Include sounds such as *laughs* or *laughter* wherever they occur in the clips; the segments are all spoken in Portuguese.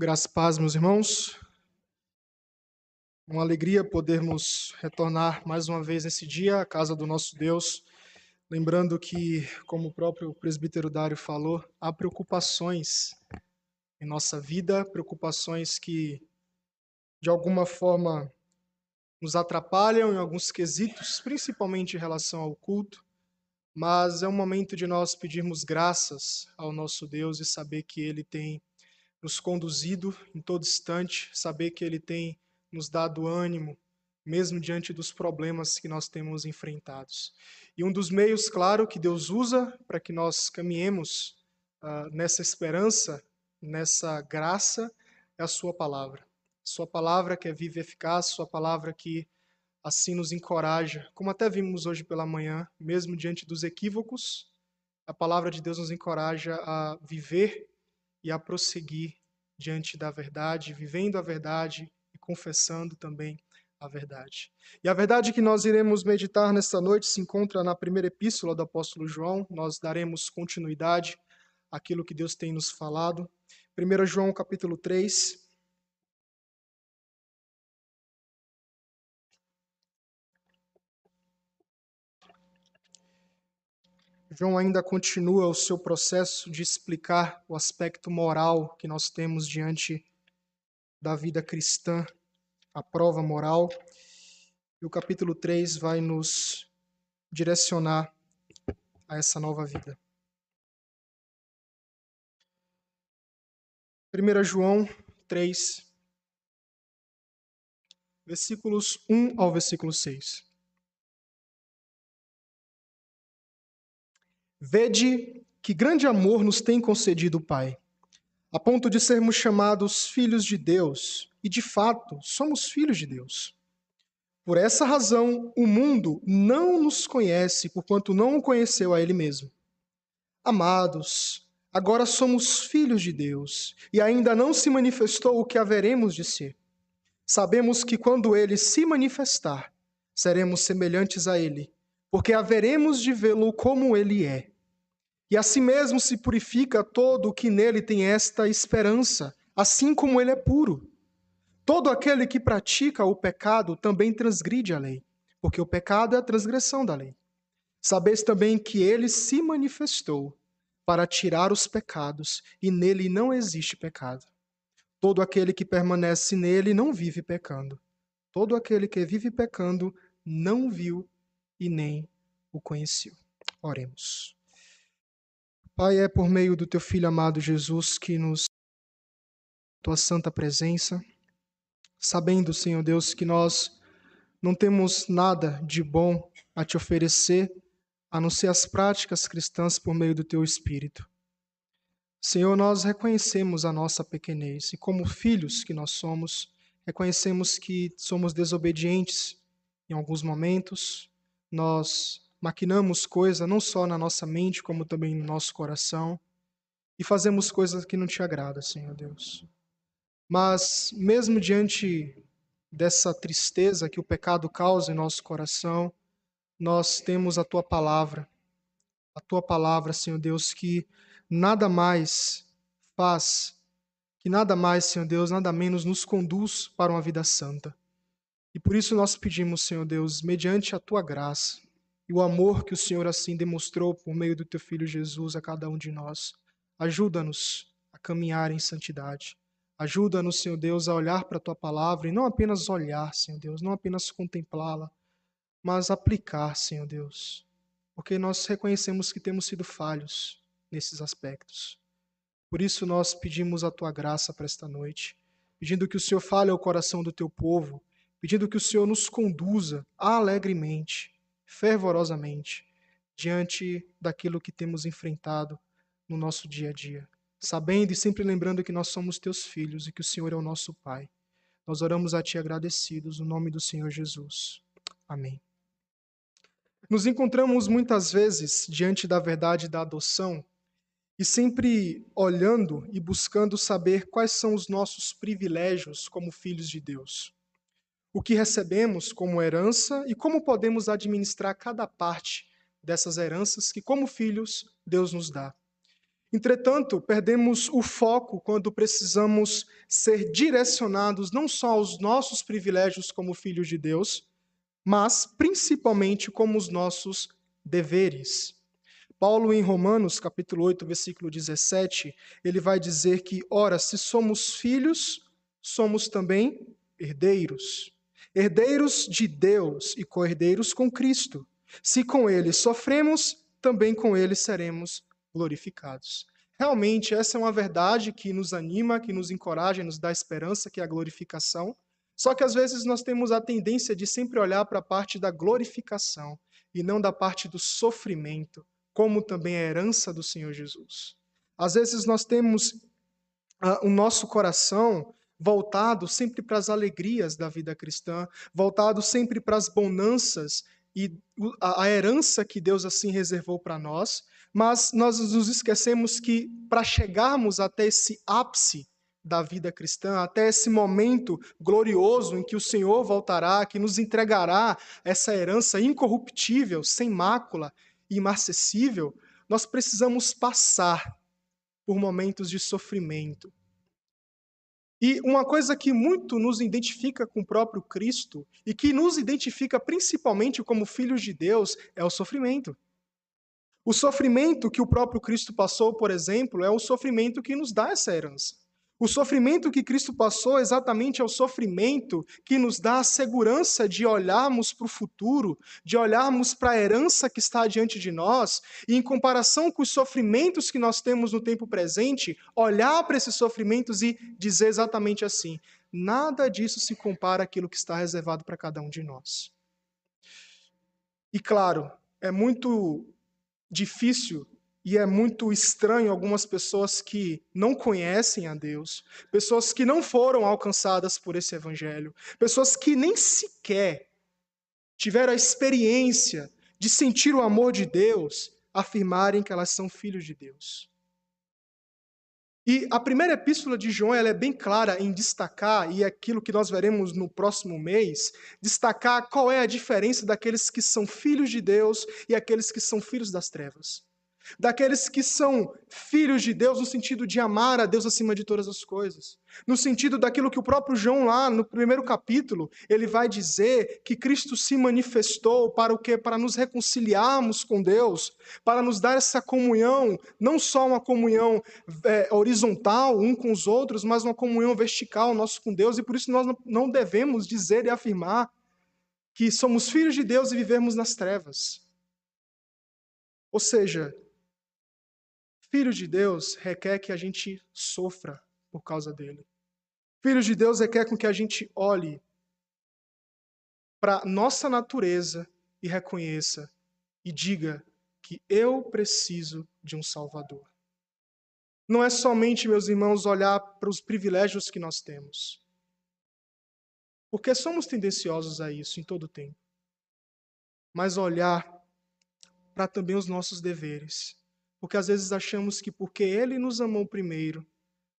Graças e paz, meus irmãos. Uma alegria podermos retornar mais uma vez nesse dia à casa do nosso Deus. Lembrando que, como o próprio presbítero Dário falou, há preocupações em nossa vida, preocupações que, de alguma forma, nos atrapalham em alguns quesitos, principalmente em relação ao culto, mas é um momento de nós pedirmos graças ao nosso Deus e saber que Ele tem nos conduzido em todo instante, saber que Ele tem nos dado ânimo, mesmo diante dos problemas que nós temos enfrentados. E um dos meios, claro, que Deus usa para que nós caminhemos uh, nessa esperança, nessa graça, é a Sua palavra. Sua palavra que é viva e eficaz, Sua palavra que assim nos encoraja, como até vimos hoje pela manhã, mesmo diante dos equívocos, a palavra de Deus nos encoraja a viver e a prosseguir diante da verdade, vivendo a verdade e confessando também a verdade. E a verdade que nós iremos meditar nesta noite se encontra na primeira epístola do apóstolo João. Nós daremos continuidade àquilo que Deus tem nos falado. 1 João capítulo 3, João ainda continua o seu processo de explicar o aspecto moral que nós temos diante da vida cristã, a prova moral. E o capítulo 3 vai nos direcionar a essa nova vida. 1 João 3, versículos 1 ao versículo 6. Vede que grande amor nos tem concedido o Pai, a ponto de sermos chamados filhos de Deus, e de fato somos filhos de Deus. Por essa razão, o mundo não nos conhece, porquanto não o conheceu a Ele mesmo. Amados, agora somos filhos de Deus, e ainda não se manifestou o que haveremos de ser. Sabemos que quando Ele se manifestar, seremos semelhantes a Ele porque haveremos de vê-lo como ele é. E assim mesmo se purifica todo o que nele tem esta esperança, assim como ele é puro. Todo aquele que pratica o pecado também transgride a lei, porque o pecado é a transgressão da lei. Sabeis também que ele se manifestou para tirar os pecados, e nele não existe pecado. Todo aquele que permanece nele não vive pecando. Todo aquele que vive pecando não viu e nem o conheceu. Oremos. Pai, é por meio do teu filho amado Jesus que nos tua santa presença, sabendo, Senhor Deus, que nós não temos nada de bom a te oferecer, a não ser as práticas cristãs por meio do teu espírito. Senhor, nós reconhecemos a nossa pequenez e como filhos que nós somos, reconhecemos que somos desobedientes em alguns momentos, nós maquinamos coisas não só na nossa mente, como também no nosso coração, e fazemos coisas que não te agradam, Senhor Deus. Mas, mesmo diante dessa tristeza que o pecado causa em nosso coração, nós temos a tua palavra, a tua palavra, Senhor Deus, que nada mais faz, que nada mais, Senhor Deus, nada menos nos conduz para uma vida santa. E por isso nós pedimos, Senhor Deus, mediante a tua graça e o amor que o Senhor assim demonstrou por meio do teu filho Jesus a cada um de nós, ajuda-nos a caminhar em santidade. Ajuda-nos, Senhor Deus, a olhar para a tua palavra e não apenas olhar, Senhor Deus, não apenas contemplá-la, mas aplicar, Senhor Deus, porque nós reconhecemos que temos sido falhos nesses aspectos. Por isso nós pedimos a tua graça para esta noite, pedindo que o Senhor fale ao coração do teu povo pedindo que o Senhor nos conduza alegremente, fervorosamente, diante daquilo que temos enfrentado no nosso dia a dia, sabendo e sempre lembrando que nós somos teus filhos e que o Senhor é o nosso Pai. Nós oramos a Ti agradecidos, no nome do Senhor Jesus. Amém. Nos encontramos muitas vezes diante da verdade da adoção e sempre olhando e buscando saber quais são os nossos privilégios como filhos de Deus o que recebemos como herança e como podemos administrar cada parte dessas heranças que, como filhos, Deus nos dá. Entretanto, perdemos o foco quando precisamos ser direcionados não só aos nossos privilégios como filhos de Deus, mas principalmente como os nossos deveres. Paulo em Romanos, capítulo 8, versículo 17, ele vai dizer que, ora, se somos filhos, somos também herdeiros. Herdeiros de Deus e co-herdeiros com Cristo. Se com ele sofremos, também com ele seremos glorificados. Realmente, essa é uma verdade que nos anima, que nos encoraja, nos dá esperança, que é a glorificação. Só que às vezes nós temos a tendência de sempre olhar para a parte da glorificação e não da parte do sofrimento, como também a herança do Senhor Jesus. Às vezes nós temos uh, o nosso coração voltado sempre para as alegrias da vida cristã, voltado sempre para as bonanças e a herança que Deus assim reservou para nós, mas nós nos esquecemos que para chegarmos até esse ápice da vida cristã, até esse momento glorioso em que o Senhor voltará, que nos entregará essa herança incorruptível, sem mácula e imarcessível, nós precisamos passar por momentos de sofrimento. E uma coisa que muito nos identifica com o próprio Cristo e que nos identifica principalmente como filhos de Deus é o sofrimento. O sofrimento que o próprio Cristo passou, por exemplo, é o sofrimento que nos dá essa herança. O sofrimento que Cristo passou exatamente é o sofrimento que nos dá a segurança de olharmos para o futuro, de olharmos para a herança que está diante de nós, e em comparação com os sofrimentos que nós temos no tempo presente, olhar para esses sofrimentos e dizer exatamente assim: nada disso se compara àquilo que está reservado para cada um de nós. E claro, é muito difícil e é muito estranho algumas pessoas que não conhecem a Deus, pessoas que não foram alcançadas por esse evangelho, pessoas que nem sequer tiveram a experiência de sentir o amor de Deus, afirmarem que elas são filhos de Deus. E a primeira epístola de João ela é bem clara em destacar, e é aquilo que nós veremos no próximo mês, destacar qual é a diferença daqueles que são filhos de Deus e aqueles que são filhos das trevas daqueles que são filhos de Deus no sentido de amar a Deus acima de todas as coisas. No sentido daquilo que o próprio João lá no primeiro capítulo, ele vai dizer que Cristo se manifestou para o quê? Para nos reconciliarmos com Deus, para nos dar essa comunhão, não só uma comunhão é, horizontal um com os outros, mas uma comunhão vertical nosso com Deus, e por isso nós não devemos dizer e afirmar que somos filhos de Deus e vivemos nas trevas. Ou seja, Filhos de Deus requer que a gente sofra por causa dele. Filhos de Deus requer com que a gente olhe para nossa natureza e reconheça e diga que eu preciso de um Salvador. Não é somente, meus irmãos, olhar para os privilégios que nós temos. Porque somos tendenciosos a isso em todo o tempo. Mas olhar para também os nossos deveres porque às vezes achamos que porque ele nos amou primeiro,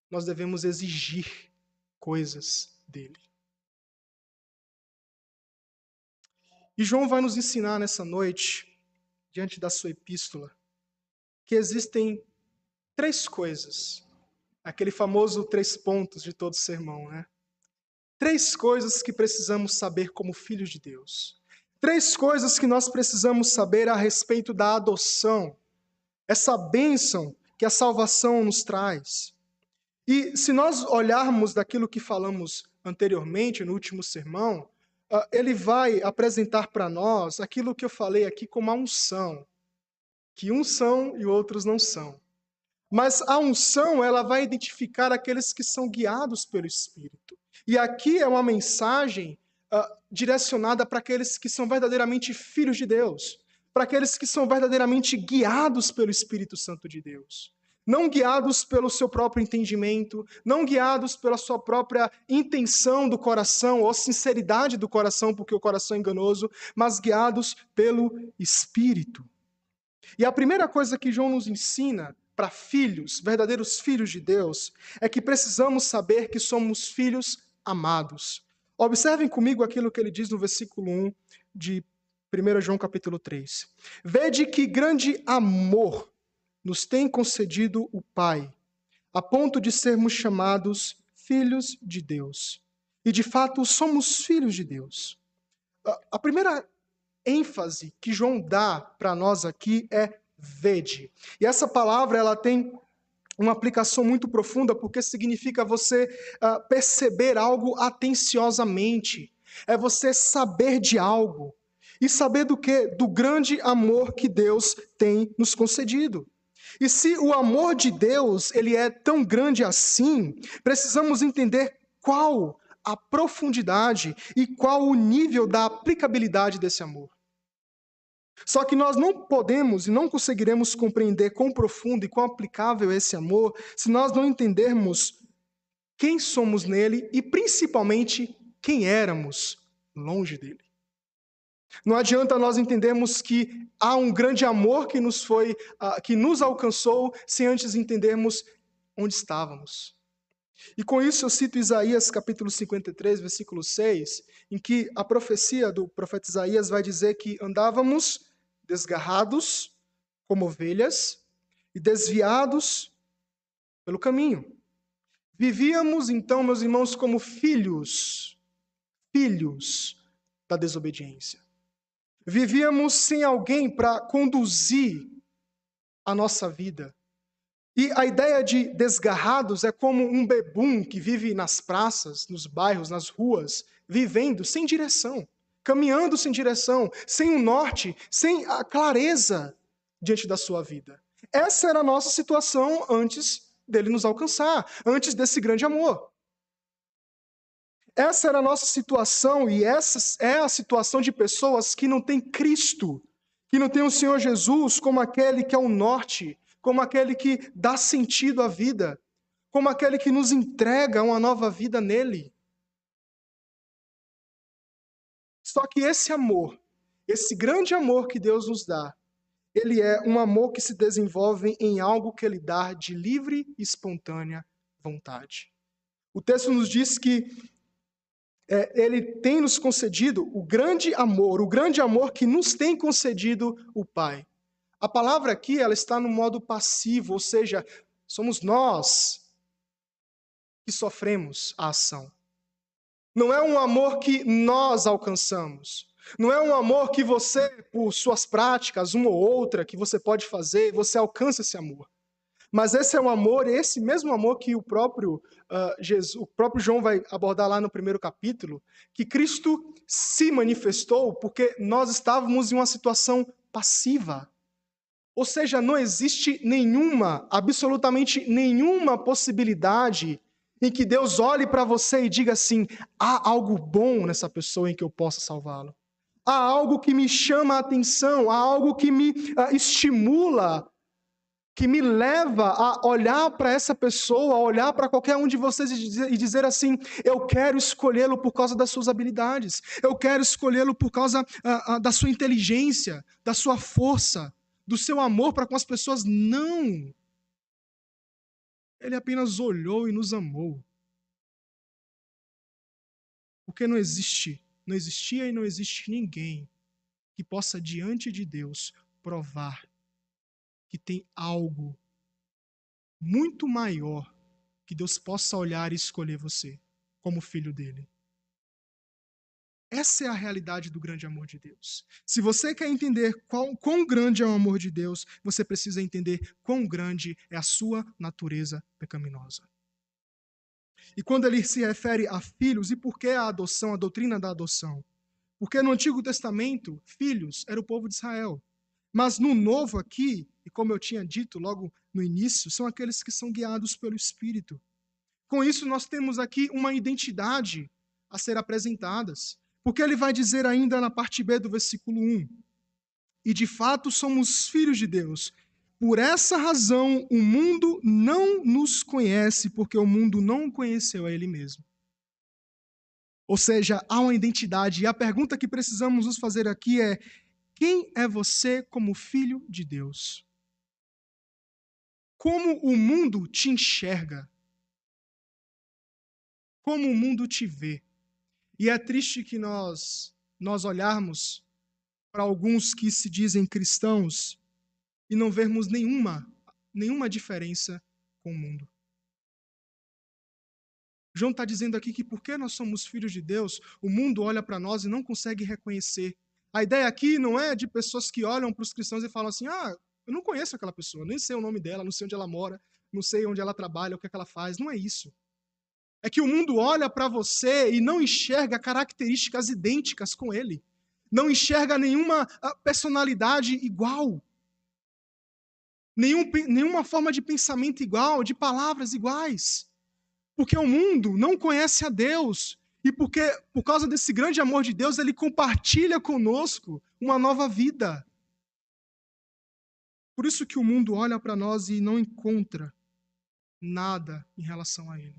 nós devemos exigir coisas dele. E João vai nos ensinar nessa noite, diante da sua epístola, que existem três coisas, aquele famoso três pontos de todo sermão, né? Três coisas que precisamos saber como filhos de Deus. Três coisas que nós precisamos saber a respeito da adoção essa bênção que a salvação nos traz. E se nós olharmos daquilo que falamos anteriormente, no último sermão, ah, ele vai apresentar para nós aquilo que eu falei aqui como a unção, que uns são e outros não são. Mas a unção, ela vai identificar aqueles que são guiados pelo Espírito. E aqui é uma mensagem uh, direcionada para aqueles que são verdadeiramente filhos de Deus para aqueles que são verdadeiramente guiados pelo Espírito Santo de Deus. Não guiados pelo seu próprio entendimento, não guiados pela sua própria intenção do coração ou sinceridade do coração, porque o coração é enganoso, mas guiados pelo Espírito. E a primeira coisa que João nos ensina para filhos, verdadeiros filhos de Deus, é que precisamos saber que somos filhos amados. Observem comigo aquilo que ele diz no versículo 1 de 1 João capítulo 3. Vede que grande amor nos tem concedido o Pai, a ponto de sermos chamados filhos de Deus. E de fato somos filhos de Deus. A primeira ênfase que João dá para nós aqui é vede. E essa palavra ela tem uma aplicação muito profunda porque significa você uh, perceber algo atenciosamente. É você saber de algo. E saber do que? Do grande amor que Deus tem nos concedido. E se o amor de Deus ele é tão grande assim, precisamos entender qual a profundidade e qual o nível da aplicabilidade desse amor. Só que nós não podemos e não conseguiremos compreender quão profundo e quão aplicável é esse amor se nós não entendermos quem somos nele e principalmente quem éramos longe dele. Não adianta nós entendermos que há um grande amor que nos foi, uh, que nos alcançou, sem antes entendermos onde estávamos. E com isso eu cito Isaías capítulo 53, versículo 6, em que a profecia do profeta Isaías vai dizer que andávamos desgarrados como ovelhas e desviados pelo caminho. Vivíamos então, meus irmãos, como filhos, filhos da desobediência. Vivíamos sem alguém para conduzir a nossa vida. E a ideia de desgarrados é como um bebum que vive nas praças, nos bairros, nas ruas, vivendo sem direção, caminhando sem direção, sem um norte, sem a clareza diante da sua vida. Essa era a nossa situação antes dele nos alcançar, antes desse grande amor. Essa era a nossa situação e essa é a situação de pessoas que não têm Cristo, que não têm o Senhor Jesus como aquele que é o norte, como aquele que dá sentido à vida, como aquele que nos entrega uma nova vida nele. Só que esse amor, esse grande amor que Deus nos dá, ele é um amor que se desenvolve em algo que ele dá de livre e espontânea vontade. O texto nos diz que é, ele tem nos concedido o grande amor, o grande amor que nos tem concedido o Pai. A palavra aqui ela está no modo passivo, ou seja, somos nós que sofremos a ação. Não é um amor que nós alcançamos. Não é um amor que você, por suas práticas, uma ou outra, que você pode fazer, você alcança esse amor. Mas esse é um amor, esse mesmo amor que o próprio, uh, Jesus, o próprio João vai abordar lá no primeiro capítulo, que Cristo se manifestou porque nós estávamos em uma situação passiva. Ou seja, não existe nenhuma, absolutamente nenhuma possibilidade em que Deus olhe para você e diga assim: há algo bom nessa pessoa em que eu possa salvá-lo. Há algo que me chama a atenção, há algo que me uh, estimula que me leva a olhar para essa pessoa, a olhar para qualquer um de vocês e dizer, assim: eu quero escolhê-lo por causa das suas habilidades, eu quero escolhê-lo por causa uh, uh, da sua inteligência, da sua força, do seu amor para com as pessoas. Não! Ele apenas olhou e nos amou. Porque não existe, não existia e não existe ninguém que possa, diante de Deus, provar que tem algo muito maior que Deus possa olhar e escolher você como filho dele. Essa é a realidade do grande amor de Deus. Se você quer entender qual, quão grande é o amor de Deus, você precisa entender quão grande é a sua natureza pecaminosa. E quando ele se refere a filhos, e por que a adoção, a doutrina da adoção? Porque no Antigo Testamento, filhos era o povo de Israel. Mas no Novo aqui, e como eu tinha dito logo no início, são aqueles que são guiados pelo Espírito. Com isso, nós temos aqui uma identidade a ser apresentadas. Porque ele vai dizer ainda na parte B do versículo 1: E de fato somos filhos de Deus. Por essa razão, o mundo não nos conhece, porque o mundo não conheceu a ele mesmo. Ou seja, há uma identidade. E a pergunta que precisamos nos fazer aqui é: quem é você como filho de Deus? Como o mundo te enxerga? Como o mundo te vê? E é triste que nós nós olharmos para alguns que se dizem cristãos e não vermos nenhuma nenhuma diferença com o mundo. João está dizendo aqui que porque nós somos filhos de Deus, o mundo olha para nós e não consegue reconhecer. A ideia aqui não é de pessoas que olham para os cristãos e falam assim: ah, eu não conheço aquela pessoa, nem sei o nome dela, não sei onde ela mora, não sei onde ela trabalha, o que, é que ela faz. Não é isso. É que o mundo olha para você e não enxerga características idênticas com ele. Não enxerga nenhuma ah, personalidade igual. Nenhum, nenhuma forma de pensamento igual, de palavras iguais. Porque o mundo não conhece a Deus. E porque, por causa desse grande amor de Deus, ele compartilha conosco uma nova vida. Por isso que o mundo olha para nós e não encontra nada em relação a ele.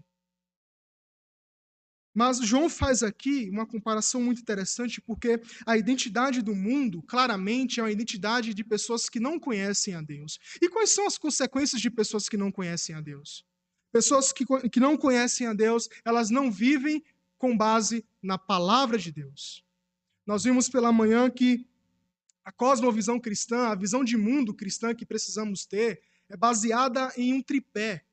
Mas João faz aqui uma comparação muito interessante, porque a identidade do mundo, claramente, é uma identidade de pessoas que não conhecem a Deus. E quais são as consequências de pessoas que não conhecem a Deus? Pessoas que, que não conhecem a Deus, elas não vivem com base na palavra de Deus. Nós vimos pela manhã que a cosmovisão cristã, a visão de mundo cristã que precisamos ter, é baseada em um tripé: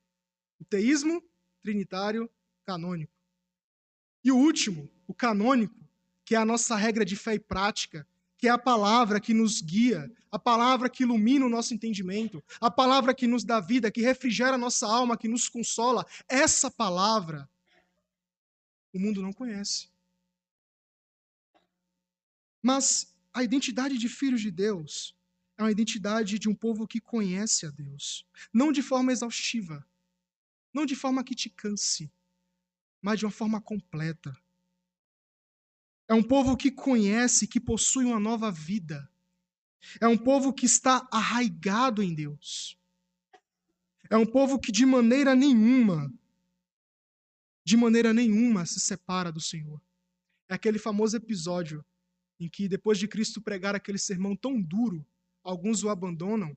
o teísmo, trinitário, canônico. E o último, o canônico, que é a nossa regra de fé e prática, que é a palavra que nos guia, a palavra que ilumina o nosso entendimento, a palavra que nos dá vida, que refrigera a nossa alma, que nos consola. Essa palavra o mundo não conhece. Mas a identidade de filhos de Deus é uma identidade de um povo que conhece a Deus, não de forma exaustiva, não de forma que te canse, mas de uma forma completa é um povo que conhece, que possui uma nova vida. É um povo que está arraigado em Deus. É um povo que de maneira nenhuma, de maneira nenhuma se separa do Senhor. É aquele famoso episódio em que, depois de Cristo pregar aquele sermão tão duro, alguns o abandonam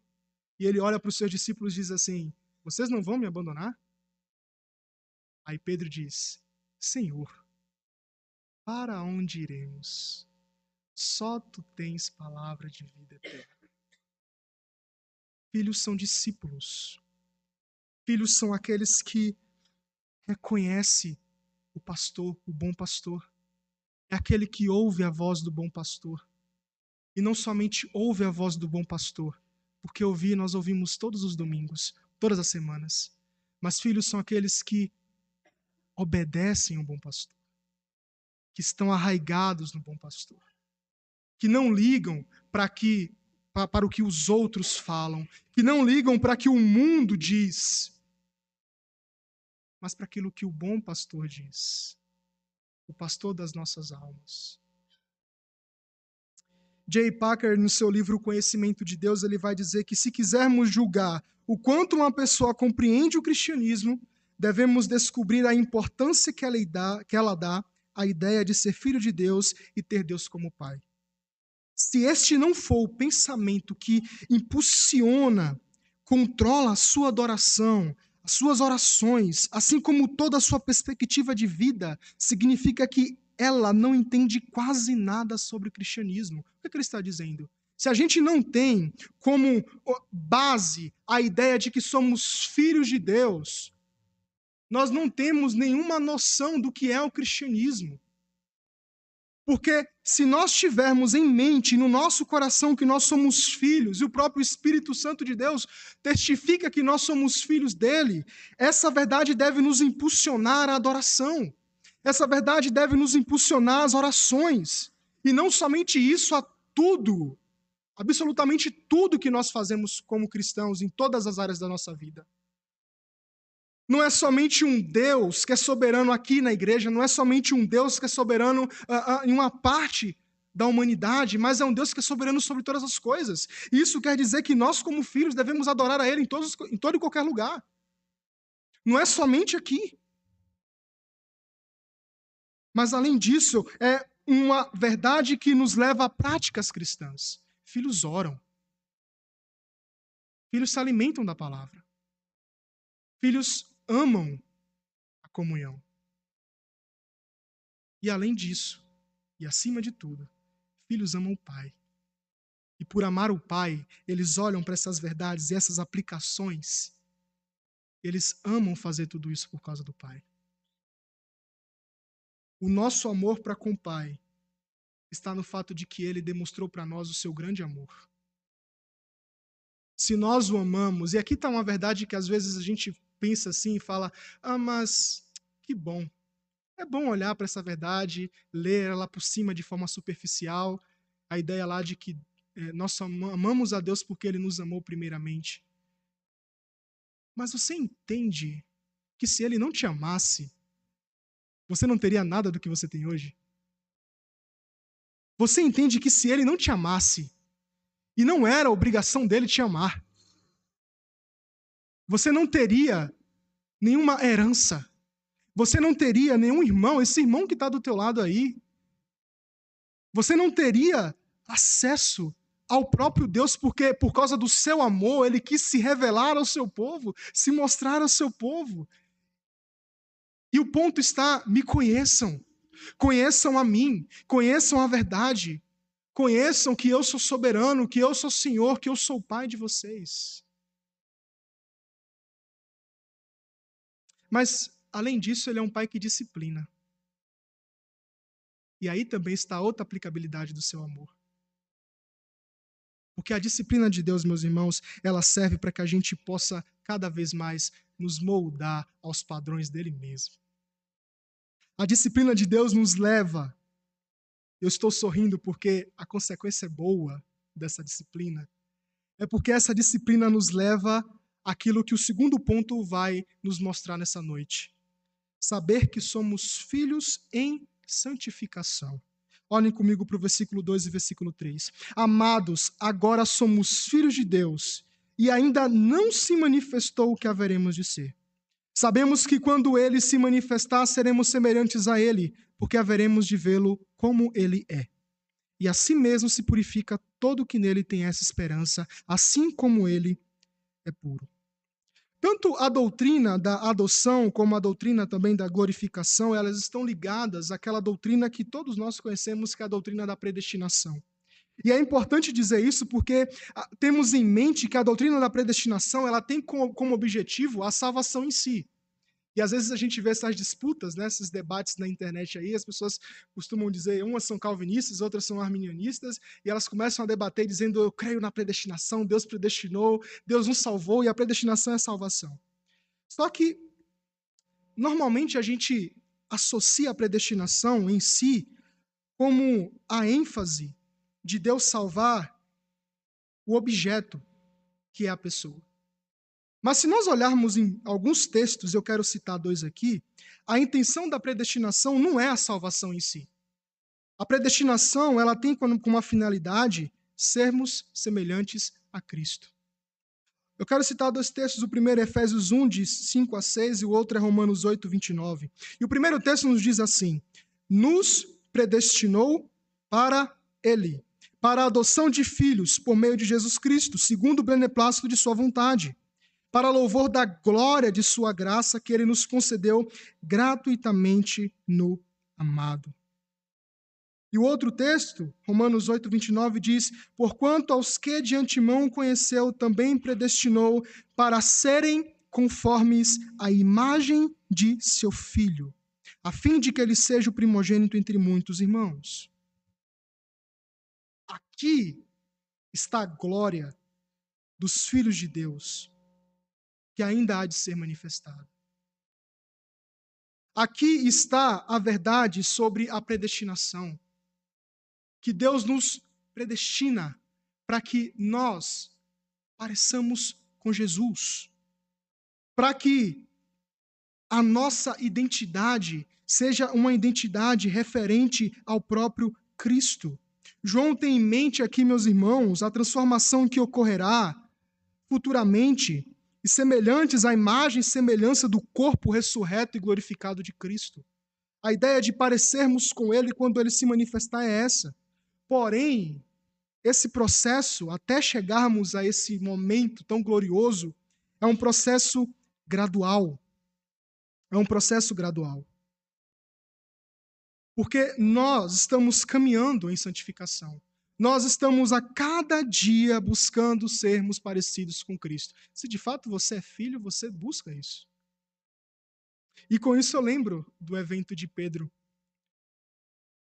e ele olha para os seus discípulos e diz assim: Vocês não vão me abandonar? Aí Pedro diz: Senhor, para onde iremos? Só tu tens palavra de vida eterna. Filhos são discípulos. Filhos são aqueles que reconhecem o pastor, o bom pastor. É aquele que ouve a voz do bom pastor. E não somente ouve a voz do bom pastor, porque ouvir nós ouvimos todos os domingos, todas as semanas. Mas filhos são aqueles que obedecem o bom pastor que estão arraigados no bom pastor, que não ligam para que para o que os outros falam, que não ligam para que o mundo diz, mas para aquilo que o bom pastor diz, o pastor das nossas almas. Jay Packer, no seu livro O Conhecimento de Deus, ele vai dizer que se quisermos julgar o quanto uma pessoa compreende o cristianismo, devemos descobrir a importância que ela dá, que ela dá a ideia de ser filho de Deus e ter Deus como Pai. Se este não for o pensamento que impulsiona, controla a sua adoração, as suas orações, assim como toda a sua perspectiva de vida, significa que ela não entende quase nada sobre o cristianismo. O que, é ele está dizendo? Se a gente não tem como base a ideia de que somos filhos de Deus, nós não temos nenhuma noção do que é o cristianismo. Porque se nós tivermos em mente, no nosso coração, que nós somos filhos, e o próprio Espírito Santo de Deus testifica que nós somos filhos dele, essa verdade deve nos impulsionar à adoração. Essa verdade deve nos impulsionar às orações. E não somente isso, a tudo, absolutamente tudo que nós fazemos como cristãos em todas as áreas da nossa vida não é somente um Deus que é soberano aqui na igreja, não é somente um Deus que é soberano uh, uh, em uma parte da humanidade, mas é um Deus que é soberano sobre todas as coisas. Isso quer dizer que nós, como filhos, devemos adorar a Ele em, todos, em todo e qualquer lugar. Não é somente aqui. Mas, além disso, é uma verdade que nos leva a práticas cristãs. Filhos oram. Filhos se alimentam da palavra. Filhos amam a comunhão. E além disso, e acima de tudo, filhos amam o Pai. e por amar o Pai, eles olham para essas verdades e essas aplicações. Eles amam fazer tudo isso por causa do Pai. O nosso amor para com o Pai está no fato de que ele demonstrou para nós o seu grande amor. Se nós o amamos, e aqui está uma verdade que às vezes a gente pensa assim e fala: ah, mas que bom. É bom olhar para essa verdade, ler ela por cima de forma superficial, a ideia lá de que é, nós amamos a Deus porque Ele nos amou primeiramente. Mas você entende que se Ele não te amasse, você não teria nada do que você tem hoje? Você entende que se Ele não te amasse, e não era obrigação dele te amar, você não teria nenhuma herança, você não teria nenhum irmão, esse irmão que está do teu lado aí, você não teria acesso ao próprio Deus, porque por causa do seu amor, ele quis se revelar ao seu povo, se mostrar ao seu povo. E o ponto está: me conheçam, conheçam a mim, conheçam a verdade, conheçam que eu sou soberano, que eu sou Senhor, que eu sou Pai de vocês. Mas, além disso, ele é um pai que disciplina. E aí também está outra aplicabilidade do seu amor. Porque a disciplina de Deus, meus irmãos, ela serve para que a gente possa cada vez mais nos moldar aos padrões dele mesmo. A disciplina de Deus nos leva. Eu estou sorrindo porque a consequência é boa dessa disciplina. É porque essa disciplina nos leva àquilo que o segundo ponto vai nos mostrar nessa noite. Saber que somos filhos em santificação. Olhem comigo para o versículo 2 e versículo 3. Amados, agora somos filhos de Deus e ainda não se manifestou o que haveremos de ser. Sabemos que quando ele se manifestar, seremos semelhantes a ele, porque haveremos de vê-lo como ele é. E assim mesmo se purifica todo o que nele tem essa esperança, assim como ele é puro. Tanto a doutrina da adoção como a doutrina também da glorificação, elas estão ligadas àquela doutrina que todos nós conhecemos, que é a doutrina da predestinação. E é importante dizer isso porque ah, temos em mente que a doutrina da predestinação ela tem como objetivo a salvação em si. E às vezes a gente vê essas disputas, né, esses debates na internet aí, as pessoas costumam dizer, umas são calvinistas, outras são arminianistas, e elas começam a debater dizendo, eu creio na predestinação, Deus predestinou, Deus nos salvou, e a predestinação é salvação. Só que, normalmente a gente associa a predestinação em si como a ênfase de Deus salvar o objeto que é a pessoa. Mas se nós olharmos em alguns textos, eu quero citar dois aqui, a intenção da predestinação não é a salvação em si. A predestinação, ela tem como uma finalidade sermos semelhantes a Cristo. Eu quero citar dois textos, o primeiro é Efésios 1, de 5 a 6, e o outro é Romanos 8, 29. E o primeiro texto nos diz assim: Nos predestinou para Ele, para a adoção de filhos por meio de Jesus Cristo, segundo o beneplácito de Sua vontade para louvor da glória de Sua graça que Ele nos concedeu gratuitamente no amado. E o outro texto, Romanos 8, 29, diz: Porquanto aos que de antemão conheceu, também predestinou para serem conformes à imagem de seu filho, a fim de que ele seja o primogênito entre muitos irmãos. Aqui está a glória dos filhos de Deus que ainda há de ser manifestado. Aqui está a verdade sobre a predestinação. Que Deus nos predestina para que nós pareçamos com Jesus. Para que a nossa identidade seja uma identidade referente ao próprio Cristo. João tem em mente aqui, meus irmãos, a transformação que ocorrerá futuramente e semelhantes à imagem e semelhança do corpo ressurreto e glorificado de Cristo. A ideia de parecermos com Ele quando Ele se manifestar é essa. Porém, esse processo, até chegarmos a esse momento tão glorioso, é um processo gradual. É um processo gradual. Porque nós estamos caminhando em santificação. Nós estamos a cada dia buscando sermos parecidos com Cristo. Se de fato você é filho, você busca isso. E com isso eu lembro do evento de Pedro,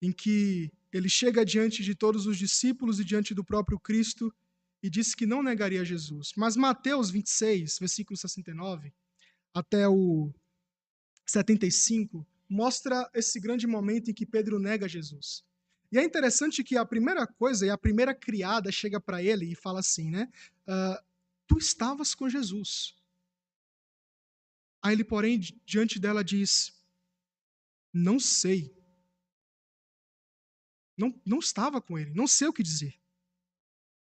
em que ele chega diante de todos os discípulos e diante do próprio Cristo e disse que não negaria Jesus. Mas Mateus 26, versículo 69 até o 75, mostra esse grande momento em que Pedro nega Jesus. E é interessante que a primeira coisa, e a primeira criada chega para ele e fala assim, né? Uh, tu estavas com Jesus. Aí ele, porém, diante dela diz: Não sei. Não, não estava com ele, não sei o que dizer.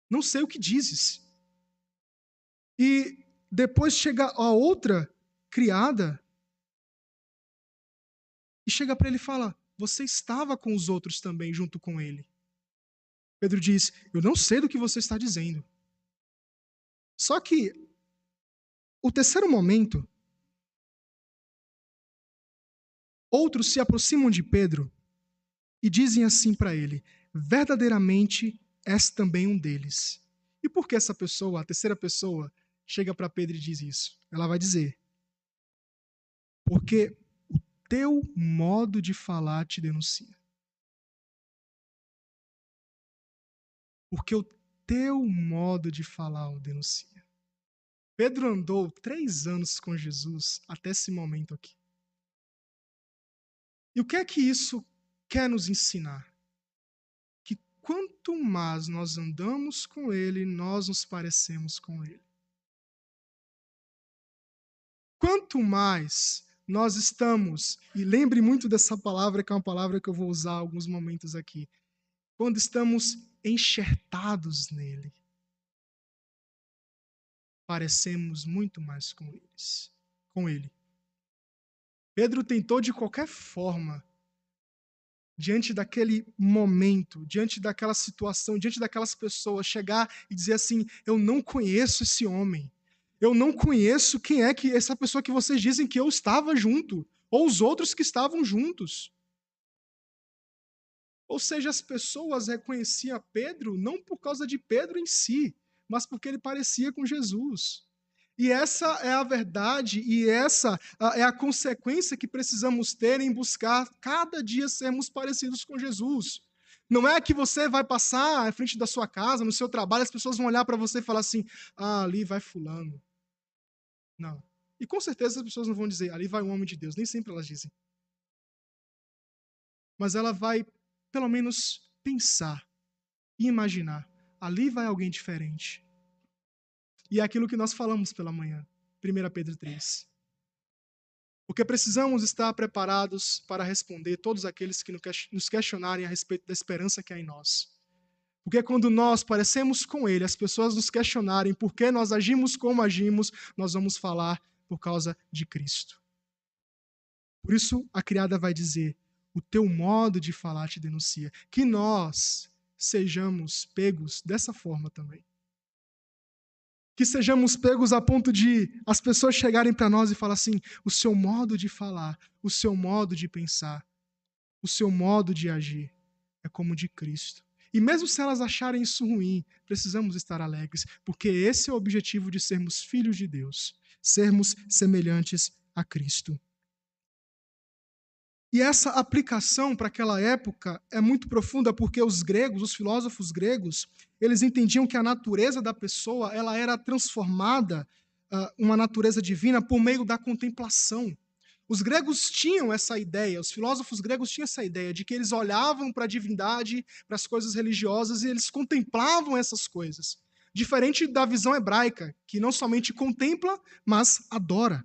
Não sei o que dizes. E depois chega a outra criada e chega para ele e fala: você estava com os outros também junto com ele. Pedro diz: Eu não sei do que você está dizendo. Só que o terceiro momento, outros se aproximam de Pedro e dizem assim para ele: Verdadeiramente és também um deles. E por que essa pessoa, a terceira pessoa, chega para Pedro e diz isso? Ela vai dizer: Porque teu modo de falar te denuncia. Porque o teu modo de falar o denuncia. Pedro andou três anos com Jesus até esse momento aqui. E o que é que isso quer nos ensinar? Que quanto mais nós andamos com Ele, nós nos parecemos com Ele. Quanto mais nós estamos, e lembre muito dessa palavra, que é uma palavra que eu vou usar alguns momentos aqui, quando estamos enxertados nele, parecemos muito mais com eles, com ele. Pedro tentou de qualquer forma, diante daquele momento, diante daquela situação, diante daquelas pessoas, chegar e dizer assim: Eu não conheço esse homem eu não conheço quem é que essa pessoa que vocês dizem que eu estava junto, ou os outros que estavam juntos. Ou seja, as pessoas reconheciam Pedro não por causa de Pedro em si, mas porque ele parecia com Jesus. E essa é a verdade e essa é a consequência que precisamos ter em buscar cada dia sermos parecidos com Jesus. Não é que você vai passar à frente da sua casa, no seu trabalho, as pessoas vão olhar para você e falar assim: ah, ali vai Fulano. Não. E com certeza as pessoas não vão dizer, ali vai um homem de Deus. Nem sempre elas dizem. Mas ela vai, pelo menos, pensar e imaginar. Ali vai alguém diferente. E é aquilo que nós falamos pela manhã. 1 Pedro 3. Porque precisamos estar preparados para responder todos aqueles que nos questionarem a respeito da esperança que há em nós. Porque quando nós parecemos com Ele, as pessoas nos questionarem por que nós agimos como agimos, nós vamos falar por causa de Cristo. Por isso, a criada vai dizer: o teu modo de falar te denuncia. Que nós sejamos pegos dessa forma também. Que sejamos pegos a ponto de as pessoas chegarem para nós e falar assim: o seu modo de falar, o seu modo de pensar, o seu modo de agir é como o de Cristo. E mesmo se elas acharem isso ruim, precisamos estar alegres, porque esse é o objetivo de sermos filhos de Deus, sermos semelhantes a Cristo. E essa aplicação para aquela época é muito profunda, porque os gregos, os filósofos gregos, eles entendiam que a natureza da pessoa ela era transformada, uh, uma natureza divina, por meio da contemplação. Os gregos tinham essa ideia, os filósofos gregos tinham essa ideia de que eles olhavam para a divindade, para as coisas religiosas e eles contemplavam essas coisas. Diferente da visão hebraica, que não somente contempla, mas adora.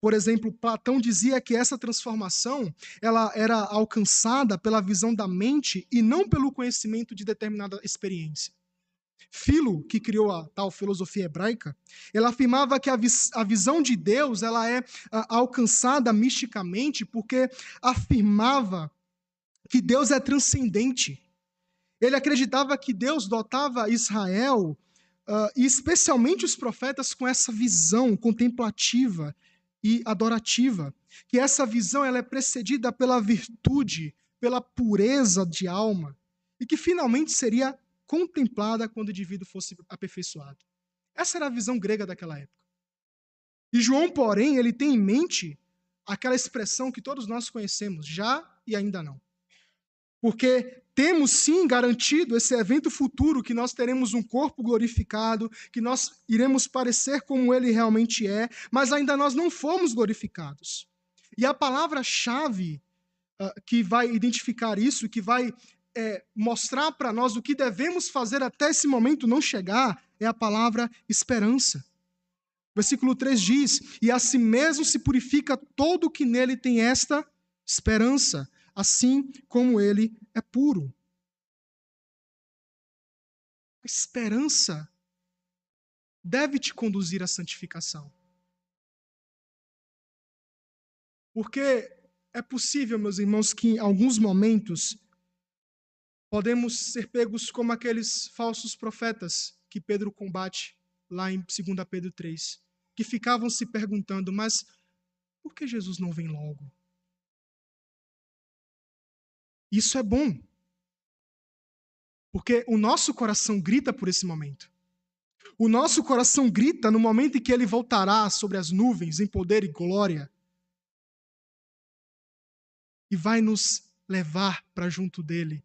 Por exemplo, Platão dizia que essa transformação ela era alcançada pela visão da mente e não pelo conhecimento de determinada experiência. Filo, que criou a tal filosofia hebraica, ele afirmava que a, vis a visão de Deus ela é a, alcançada misticamente porque afirmava que Deus é transcendente. Ele acreditava que Deus dotava Israel, uh, e especialmente os profetas, com essa visão contemplativa e adorativa. Que essa visão ela é precedida pela virtude, pela pureza de alma, e que finalmente seria contemplada quando o indivíduo fosse aperfeiçoado. Essa era a visão grega daquela época. E João, porém, ele tem em mente aquela expressão que todos nós conhecemos, já e ainda não. Porque temos sim garantido esse evento futuro que nós teremos um corpo glorificado, que nós iremos parecer como ele realmente é, mas ainda nós não fomos glorificados. E a palavra-chave uh, que vai identificar isso, que vai é, mostrar para nós o que devemos fazer até esse momento não chegar, é a palavra esperança. Versículo 3 diz: E a si mesmo se purifica todo o que nele tem esta esperança, assim como ele é puro. A esperança deve te conduzir à santificação. Porque é possível, meus irmãos, que em alguns momentos podemos ser pegos como aqueles falsos profetas que Pedro combate lá em 2 Pedro 3, que ficavam se perguntando, mas por que Jesus não vem logo? Isso é bom. Porque o nosso coração grita por esse momento. O nosso coração grita no momento em que ele voltará sobre as nuvens em poder e glória e vai nos levar para junto dele,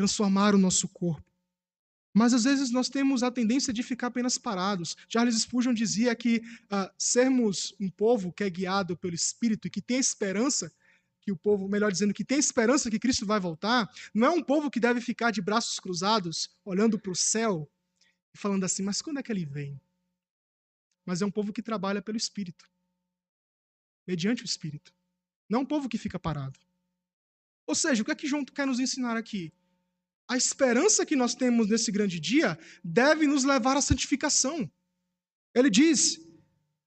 transformar o nosso corpo. Mas às vezes nós temos a tendência de ficar apenas parados. Charles Spurgeon dizia que uh, sermos um povo que é guiado pelo Espírito e que tem esperança que o povo, melhor dizendo, que tem esperança que Cristo vai voltar, não é um povo que deve ficar de braços cruzados, olhando para o céu e falando assim: mas quando é que ele vem? Mas é um povo que trabalha pelo Espírito, mediante o Espírito. Não é um povo que fica parado. Ou seja, o que é que João quer nos ensinar aqui? A esperança que nós temos nesse grande dia deve nos levar à santificação. Ele diz: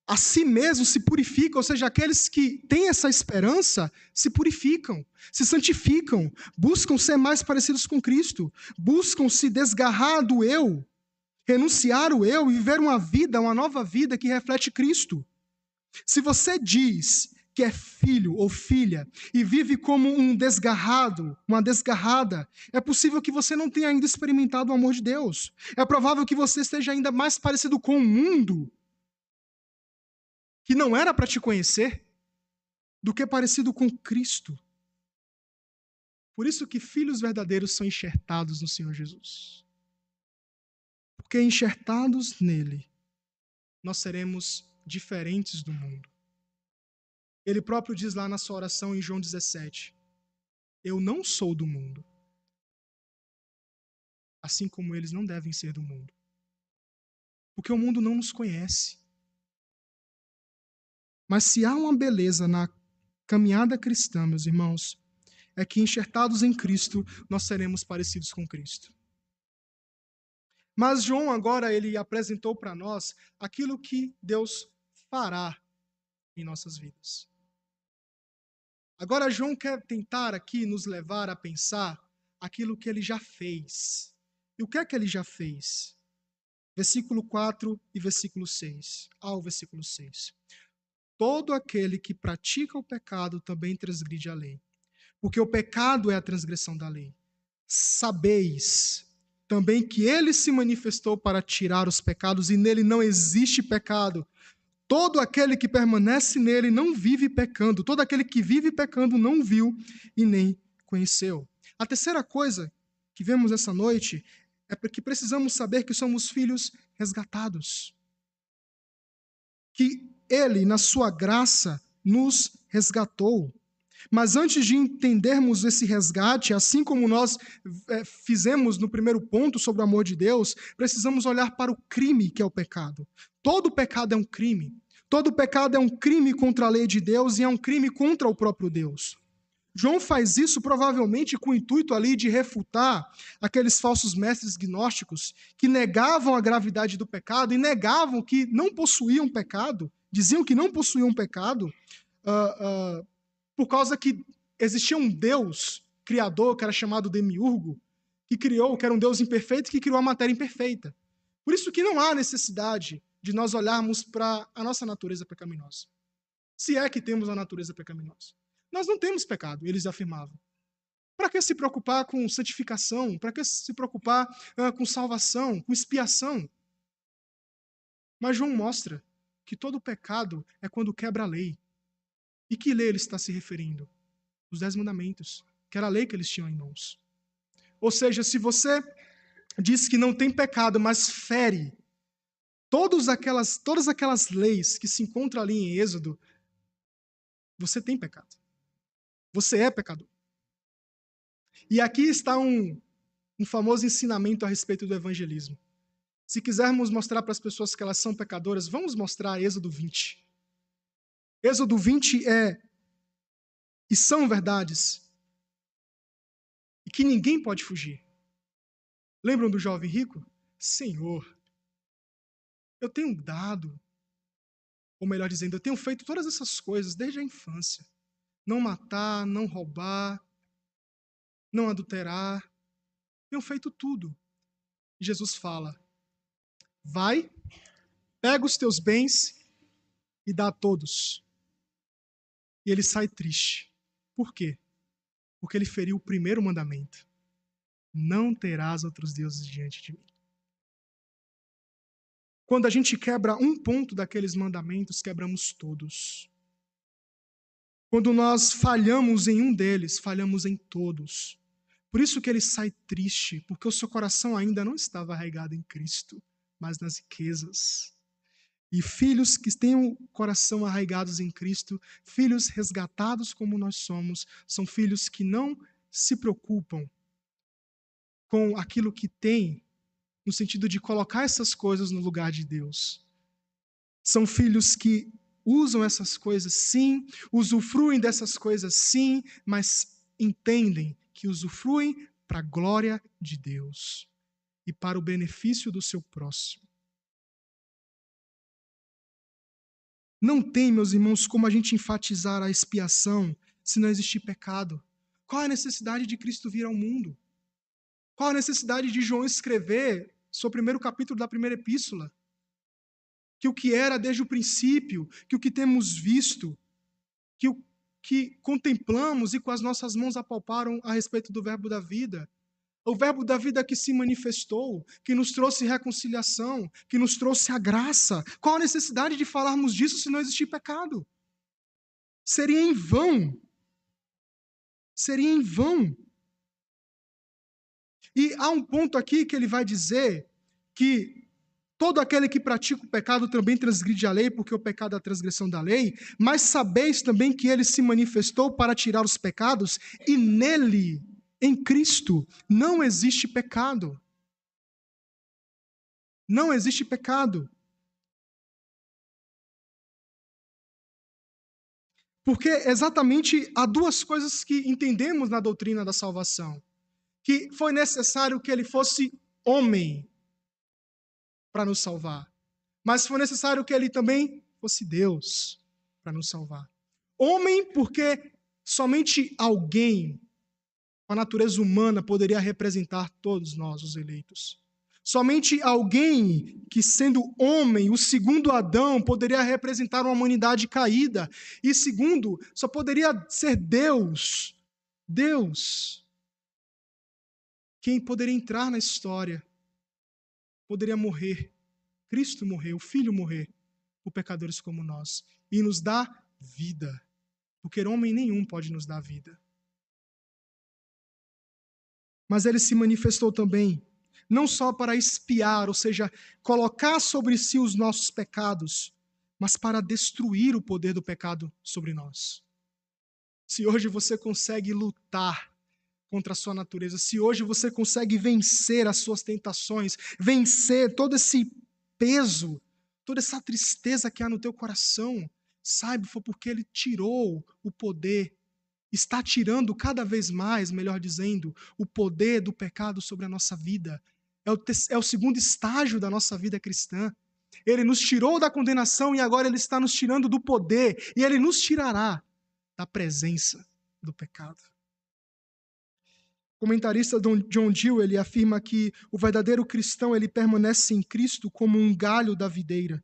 a si mesmo se purificam, ou seja, aqueles que têm essa esperança se purificam, se santificam, buscam ser mais parecidos com Cristo, buscam se desgarrar do eu, renunciar o eu e viver uma vida, uma nova vida que reflete Cristo. Se você diz que é filho ou filha e vive como um desgarrado, uma desgarrada, é possível que você não tenha ainda experimentado o amor de Deus. É provável que você esteja ainda mais parecido com o mundo, que não era para te conhecer, do que parecido com Cristo. Por isso que filhos verdadeiros são enxertados no Senhor Jesus. Porque enxertados nele, nós seremos diferentes do mundo. Ele próprio diz lá na sua oração em João 17: Eu não sou do mundo, assim como eles não devem ser do mundo. Porque o mundo não nos conhece. Mas se há uma beleza na caminhada cristã, meus irmãos, é que enxertados em Cristo, nós seremos parecidos com Cristo. Mas João agora ele apresentou para nós aquilo que Deus fará em nossas vidas. Agora, João quer tentar aqui nos levar a pensar aquilo que ele já fez. E o que é que ele já fez? Versículo 4 e versículo 6. Ao versículo 6. Todo aquele que pratica o pecado também transgride a lei, porque o pecado é a transgressão da lei. Sabeis também que ele se manifestou para tirar os pecados e nele não existe pecado. Todo aquele que permanece nele não vive pecando. Todo aquele que vive pecando não viu e nem conheceu. A terceira coisa que vemos essa noite é que precisamos saber que somos filhos resgatados. Que ele, na sua graça, nos resgatou. Mas antes de entendermos esse resgate, assim como nós é, fizemos no primeiro ponto sobre o amor de Deus, precisamos olhar para o crime que é o pecado. Todo pecado é um crime. Todo pecado é um crime contra a lei de Deus e é um crime contra o próprio Deus. João faz isso provavelmente com o intuito ali de refutar aqueles falsos mestres gnósticos que negavam a gravidade do pecado e negavam que não possuíam pecado, diziam que não possuíam pecado, uh, uh, por causa que existia um Deus criador que era chamado Demiurgo, que criou, que era um Deus imperfeito que criou a matéria imperfeita. Por isso que não há necessidade de nós olharmos para a nossa natureza pecaminosa. Se é que temos a natureza pecaminosa. Nós não temos pecado, eles afirmavam. Para que se preocupar com santificação? Para que se preocupar uh, com salvação, com expiação? Mas João mostra que todo pecado é quando quebra a lei. E que lei ele está se referindo? Os Dez Mandamentos, que era a lei que eles tinham em mãos. Ou seja, se você diz que não tem pecado, mas fere todas aquelas, todas aquelas leis que se encontram ali em Êxodo, você tem pecado. Você é pecador. E aqui está um, um famoso ensinamento a respeito do evangelismo. Se quisermos mostrar para as pessoas que elas são pecadoras, vamos mostrar Êxodo 20. Êxodo 20 é e são verdades e que ninguém pode fugir. Lembram do jovem rico? Senhor, eu tenho dado, ou melhor dizendo, eu tenho feito todas essas coisas desde a infância. Não matar, não roubar, não adulterar. Tenho feito tudo. Jesus fala: Vai, pega os teus bens e dá a todos. E ele sai triste. Por quê? Porque ele feriu o primeiro mandamento: Não terás outros deuses diante de mim. Quando a gente quebra um ponto daqueles mandamentos, quebramos todos. Quando nós falhamos em um deles, falhamos em todos. Por isso que ele sai triste, porque o seu coração ainda não estava arraigado em Cristo mas nas riquezas. E filhos que têm o coração arraigados em Cristo, filhos resgatados como nós somos, são filhos que não se preocupam com aquilo que têm, no sentido de colocar essas coisas no lugar de Deus. São filhos que usam essas coisas sim, usufruem dessas coisas sim, mas entendem que usufruem para a glória de Deus e para o benefício do seu próximo. Não tem, meus irmãos, como a gente enfatizar a expiação se não existir pecado. Qual a necessidade de Cristo vir ao mundo? Qual a necessidade de João escrever seu primeiro capítulo da primeira epístola? Que o que era desde o princípio, que o que temos visto, que o que contemplamos e com as nossas mãos apalparam a respeito do verbo da vida, o Verbo da vida que se manifestou, que nos trouxe reconciliação, que nos trouxe a graça. Qual a necessidade de falarmos disso se não existir pecado? Seria em vão. Seria em vão. E há um ponto aqui que ele vai dizer que todo aquele que pratica o pecado também transgride a lei, porque o pecado é a transgressão da lei, mas sabeis também que ele se manifestou para tirar os pecados, e nele em Cristo não existe pecado. Não existe pecado. Porque exatamente há duas coisas que entendemos na doutrina da salvação: que foi necessário que ele fosse homem para nos salvar, mas foi necessário que ele também fosse Deus para nos salvar. Homem, porque somente alguém a natureza humana poderia representar todos nós, os eleitos. Somente alguém que, sendo homem, o segundo Adão, poderia representar uma humanidade caída. E segundo, só poderia ser Deus, Deus, quem poderia entrar na história, poderia morrer. Cristo morreu, o Filho morrer, por pecadores como nós, e nos dá vida. Porque homem nenhum pode nos dar vida mas ele se manifestou também, não só para espiar, ou seja, colocar sobre si os nossos pecados, mas para destruir o poder do pecado sobre nós. Se hoje você consegue lutar contra a sua natureza, se hoje você consegue vencer as suas tentações, vencer todo esse peso, toda essa tristeza que há no teu coração, saiba, foi porque ele tirou o poder está tirando cada vez mais, melhor dizendo, o poder do pecado sobre a nossa vida. É o, é o segundo estágio da nossa vida cristã. Ele nos tirou da condenação e agora ele está nos tirando do poder, e ele nos tirará da presença do pecado. Comentarista John Gill ele afirma que o verdadeiro cristão ele permanece em Cristo como um galho da videira,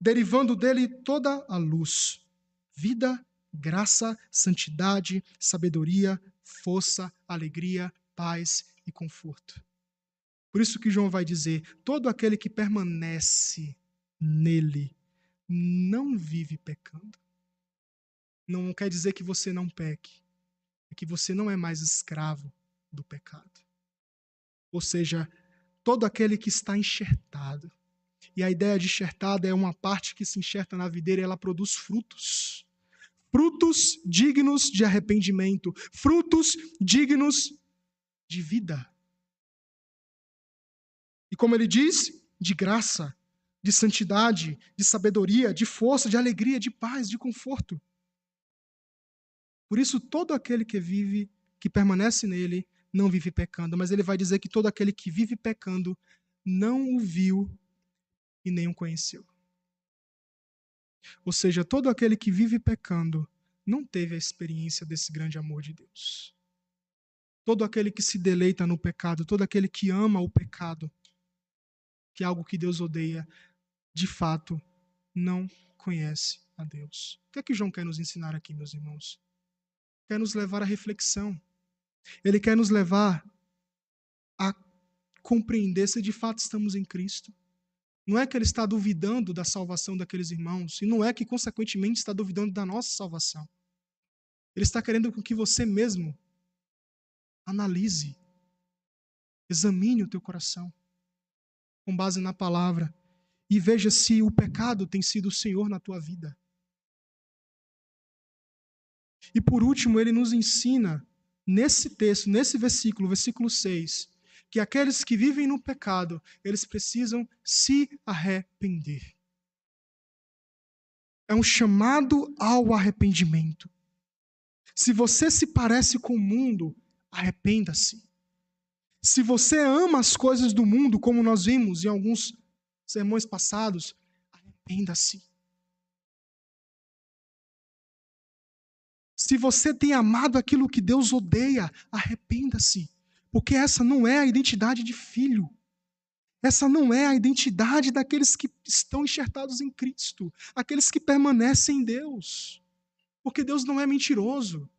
derivando dele toda a luz, vida graça, santidade, sabedoria, força, alegria, paz e conforto. Por isso que João vai dizer: todo aquele que permanece nele não vive pecando. Não quer dizer que você não peque, que você não é mais escravo do pecado. Ou seja, todo aquele que está enxertado. E a ideia de enxertada é uma parte que se enxerta na videira e ela produz frutos frutos dignos de arrependimento, frutos dignos de vida. E como ele diz, de graça, de santidade, de sabedoria, de força, de alegria, de paz, de conforto. Por isso, todo aquele que vive, que permanece nele, não vive pecando. Mas ele vai dizer que todo aquele que vive pecando não o viu e nem o conheceu. Ou seja, todo aquele que vive pecando não teve a experiência desse grande amor de Deus. Todo aquele que se deleita no pecado, todo aquele que ama o pecado, que é algo que Deus odeia, de fato não conhece a Deus. O que é que João quer nos ensinar aqui, meus irmãos? Quer nos levar à reflexão. Ele quer nos levar a compreender se de fato estamos em Cristo não é que ele está duvidando da salvação daqueles irmãos, e não é que, consequentemente, está duvidando da nossa salvação. Ele está querendo que você mesmo analise, examine o teu coração, com base na palavra, e veja se o pecado tem sido o Senhor na tua vida. E por último, ele nos ensina, nesse texto, nesse versículo, versículo 6, que aqueles que vivem no pecado, eles precisam se arrepender. É um chamado ao arrependimento. Se você se parece com o mundo, arrependa-se. Se você ama as coisas do mundo, como nós vimos em alguns sermões passados, arrependa-se. Se você tem amado aquilo que Deus odeia, arrependa-se. Porque essa não é a identidade de filho. Essa não é a identidade daqueles que estão enxertados em Cristo, aqueles que permanecem em Deus. Porque Deus não é mentiroso.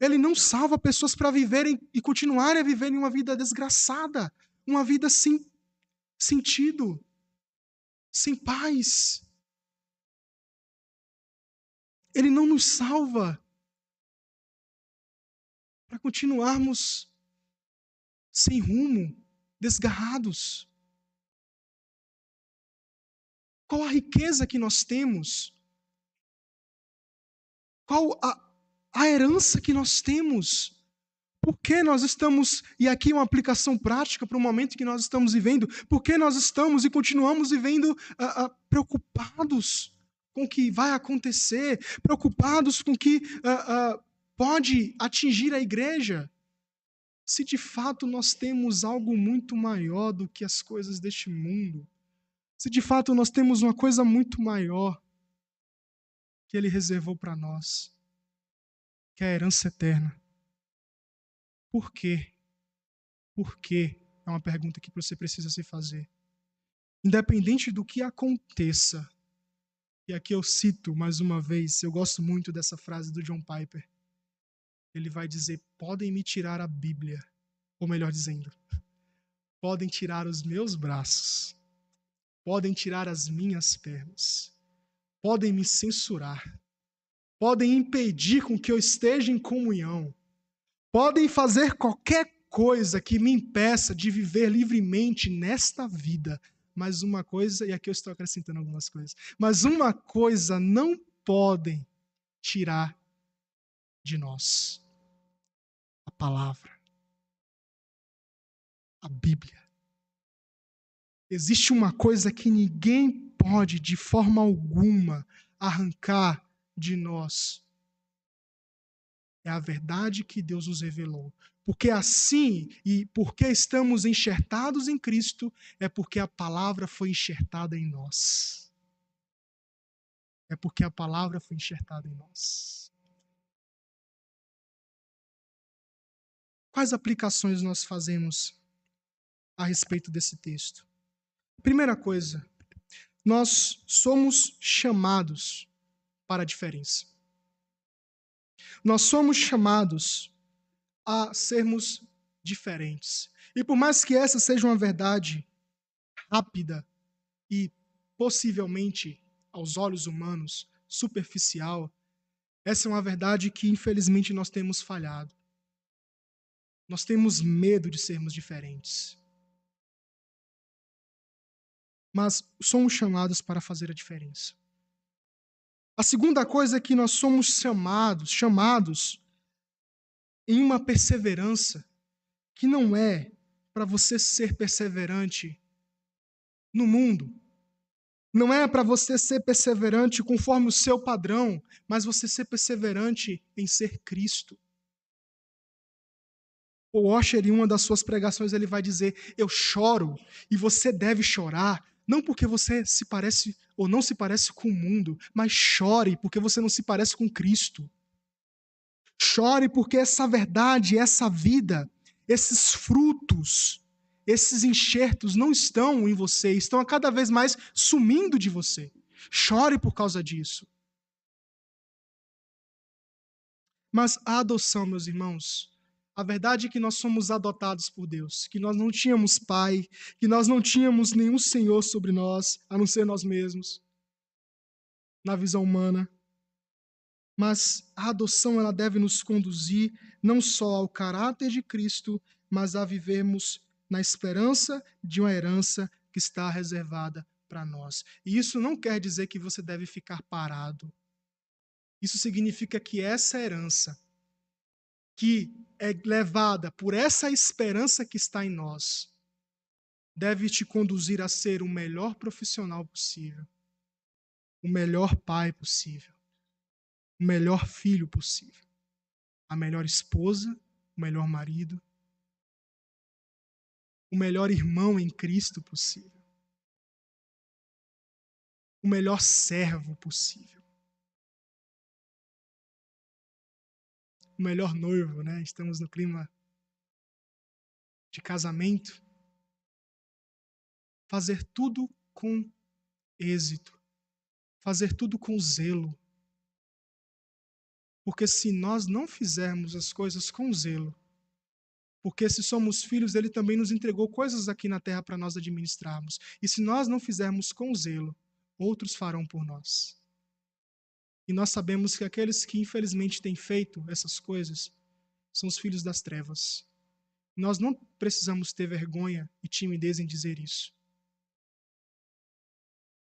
Ele não salva pessoas para viverem e continuarem a viverem uma vida desgraçada, uma vida sem sentido, sem paz. Ele não nos salva para continuarmos sem rumo, desgarrados? Qual a riqueza que nós temos? Qual a, a herança que nós temos? Por que nós estamos, e aqui uma aplicação prática para o momento que nós estamos vivendo, por que nós estamos e continuamos vivendo uh, uh, preocupados com o que vai acontecer, preocupados com o que uh, pode atingir a igreja? se de fato nós temos algo muito maior do que as coisas deste mundo, se de fato nós temos uma coisa muito maior que Ele reservou para nós, que é a herança eterna. Por quê? Por quê? É uma pergunta que você precisa se fazer. Independente do que aconteça, e aqui eu cito mais uma vez, eu gosto muito dessa frase do John Piper ele vai dizer: podem me tirar a Bíblia, ou melhor dizendo, *laughs* podem tirar os meus braços, podem tirar as minhas pernas, podem me censurar, podem impedir com que eu esteja em comunhão, podem fazer qualquer coisa que me impeça de viver livremente nesta vida. Mas uma coisa, e aqui eu estou acrescentando algumas coisas, mas uma coisa não podem tirar de nós palavra, a Bíblia. Existe uma coisa que ninguém pode, de forma alguma, arrancar de nós. É a verdade que Deus nos revelou. Porque assim, e porque estamos enxertados em Cristo, é porque a palavra foi enxertada em nós. É porque a palavra foi enxertada em nós. Quais aplicações nós fazemos a respeito desse texto? Primeira coisa, nós somos chamados para a diferença. nós somos chamados a sermos diferentes. E por mais que essa seja uma verdade rápida e possivelmente, aos olhos humanos, superficial, essa é uma verdade que infelizmente nós temos falhado. Nós temos medo de sermos diferentes. Mas somos chamados para fazer a diferença. A segunda coisa é que nós somos chamados, chamados em uma perseverança que não é para você ser perseverante no mundo. Não é para você ser perseverante conforme o seu padrão, mas você ser perseverante em ser Cristo. O Washer, em uma das suas pregações, ele vai dizer: Eu choro e você deve chorar, não porque você se parece ou não se parece com o mundo, mas chore porque você não se parece com Cristo. Chore porque essa verdade, essa vida, esses frutos, esses enxertos não estão em você, estão a cada vez mais sumindo de você. Chore por causa disso. Mas a adoção, meus irmãos, a verdade é que nós somos adotados por Deus, que nós não tínhamos pai, que nós não tínhamos nenhum Senhor sobre nós, a não ser nós mesmos, na visão humana mas a adoção ela deve nos conduzir não só ao caráter de Cristo, mas a vivermos na esperança de uma herança que está reservada para nós. E isso não quer dizer que você deve ficar parado. Isso significa que essa herança, que é levada por essa esperança que está em nós, deve te conduzir a ser o melhor profissional possível, o melhor pai possível o melhor filho possível, a melhor esposa, o melhor marido, o melhor irmão em Cristo possível, o melhor servo possível, o melhor noivo, né? Estamos no clima de casamento. Fazer tudo com êxito, fazer tudo com zelo, porque se nós não fizermos as coisas com zelo, porque se somos filhos, ele também nos entregou coisas aqui na terra para nós administrarmos. E se nós não fizermos com zelo, outros farão por nós. E nós sabemos que aqueles que infelizmente têm feito essas coisas são os filhos das trevas. Nós não precisamos ter vergonha e timidez em dizer isso.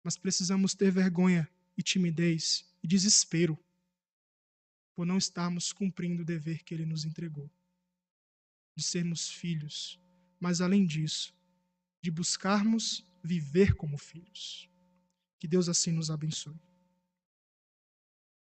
Mas precisamos ter vergonha e timidez e desespero por não estarmos cumprindo o dever que Ele nos entregou, de sermos filhos, mas além disso, de buscarmos viver como filhos. Que Deus assim nos abençoe.